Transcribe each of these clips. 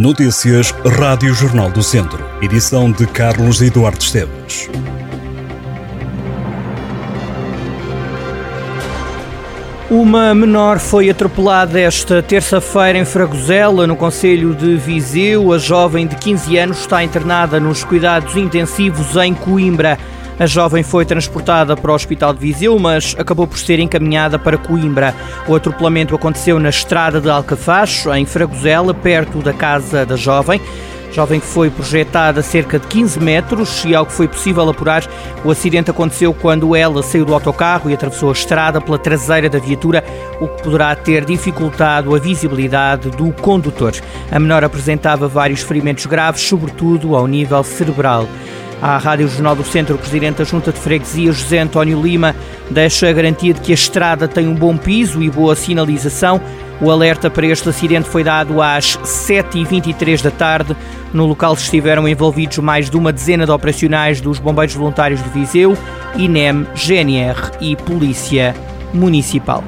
Notícias Rádio Jornal do Centro. Edição de Carlos Eduardo Esteves. Uma menor foi atropelada esta terça-feira em Fragosela, no Conselho de Viseu. A jovem de 15 anos está internada nos cuidados intensivos em Coimbra. A jovem foi transportada para o Hospital de Viseu, mas acabou por ser encaminhada para Coimbra. O atropelamento aconteceu na estrada de Alcafacho, em Fragosela, perto da casa da jovem. Jovem que foi projetada a cerca de 15 metros e, ao que foi possível apurar, o acidente aconteceu quando ela saiu do autocarro e atravessou a estrada pela traseira da viatura, o que poderá ter dificultado a visibilidade do condutor. A menor apresentava vários ferimentos graves, sobretudo ao nível cerebral. À Rádio Jornal do Centro, o Presidente da Junta de Freguesia, José António Lima, deixa a garantia de que a estrada tem um bom piso e boa sinalização. O alerta para este acidente foi dado às 7h23 da tarde. No local estiveram envolvidos mais de uma dezena de operacionais dos Bombeiros Voluntários de Viseu, INEM, GNR e Polícia Municipal.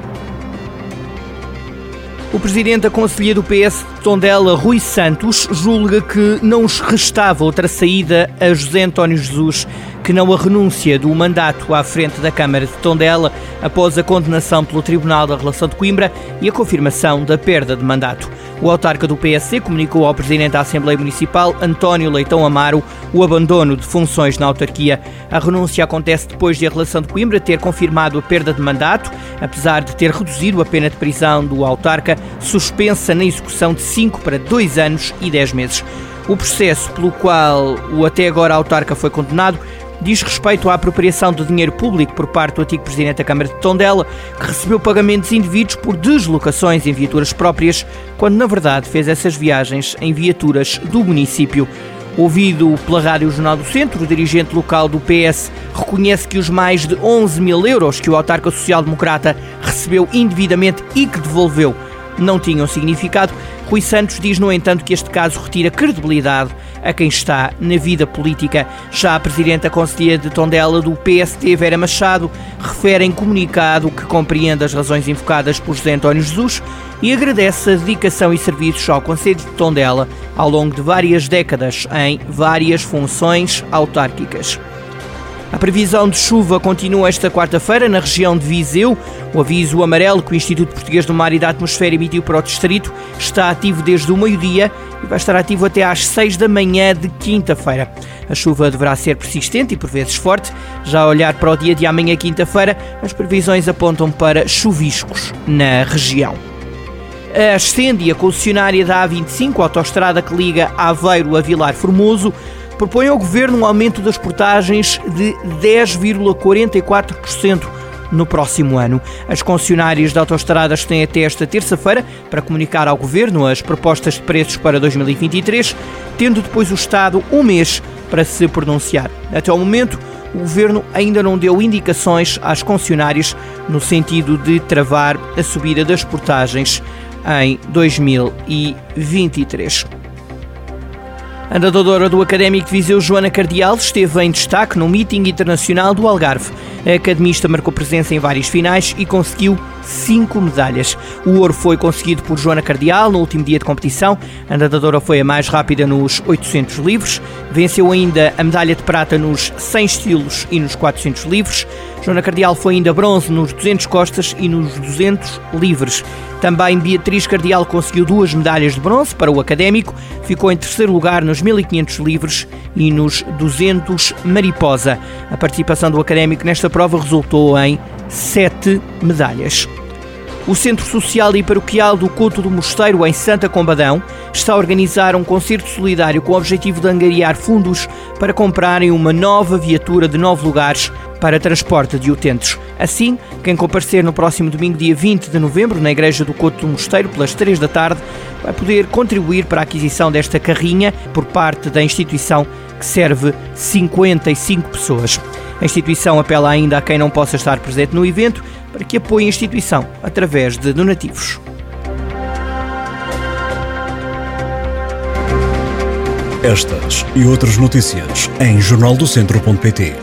O presidente da Conselhia do PS de Tondela, Rui Santos, julga que não restava outra saída a José António Jesus que não a renúncia do mandato à frente da Câmara de Tondela após a condenação pelo Tribunal da Relação de Coimbra e a confirmação da perda de mandato. O autarca do PSC comunicou ao Presidente da Assembleia Municipal, António Leitão Amaro, o abandono de funções na autarquia. A renúncia acontece depois de a Relação de Coimbra ter confirmado a perda de mandato, apesar de ter reduzido a pena de prisão do autarca, suspensa na execução de 5 para 2 anos e 10 meses. O processo pelo qual o até agora autarca foi condenado diz respeito à apropriação de dinheiro público por parte do antigo Presidente da Câmara de Tondela, que recebeu pagamentos indevidos por deslocações em viaturas próprias, quando na verdade fez essas viagens em viaturas do município. Ouvido pela Rádio Jornal do Centro, o dirigente local do PS reconhece que os mais de 11 mil euros que o autarca social-democrata recebeu indevidamente e que devolveu não tinham significado. Rui Santos diz, no entanto, que este caso retira credibilidade a quem está na vida política. Já a Presidente da Conselhia de Tondela do PST, Vera Machado, refere em comunicado que compreende as razões invocadas por José António Jesus e agradece a dedicação e serviços ao Conselho de Tondela ao longo de várias décadas em várias funções autárquicas. A previsão de chuva continua esta quarta-feira na região de Viseu. O aviso amarelo que o Instituto Português do Mar e da Atmosfera emitiu para o distrito está ativo desde o meio-dia e vai estar ativo até às 6 da manhã de quinta-feira. A chuva deverá ser persistente e por vezes forte. Já a olhar para o dia de amanhã, quinta-feira, as previsões apontam para chuviscos na região. A Ascendi, a concessionária da A25, a autoestrada que liga Aveiro a Vilar Formoso, propõe ao Governo um aumento das portagens de 10,44% no próximo ano. As concessionárias de autoestradas têm até esta terça-feira para comunicar ao Governo as propostas de preços para 2023, tendo depois o Estado um mês para se pronunciar. Até o momento, o Governo ainda não deu indicações às concessionárias no sentido de travar a subida das portagens em 2023. A nadadora do Académico de Viseu, Joana Cardial, esteve em destaque no meeting internacional do Algarve. A academista marcou presença em várias finais e conseguiu cinco medalhas. O ouro foi conseguido por Joana Cardial no último dia de competição. A nadadora foi a mais rápida nos 800 livres. Venceu ainda a medalha de prata nos 100 estilos e nos 400 livres. Joana Cardial foi ainda bronze nos 200 costas e nos 200 livres. Também Beatriz Cardial conseguiu duas medalhas de bronze para o académico, ficou em terceiro lugar nos 1500 livres e nos 200 mariposa. A participação do académico nesta prova resultou em sete medalhas. O Centro Social e Paroquial do Couto do Mosteiro, em Santa Combadão, está a organizar um concerto solidário com o objetivo de angariar fundos para comprarem uma nova viatura de nove lugares para transporte de utentes. Assim, quem comparecer no próximo domingo, dia 20 de novembro, na Igreja do Couto do Mosteiro, pelas 3 da tarde, vai poder contribuir para a aquisição desta carrinha por parte da instituição que serve 55 pessoas. A instituição apela ainda a quem não possa estar presente no evento para que apoie a instituição através de donativos. Estas e outras notícias em jornaldocentro.pt.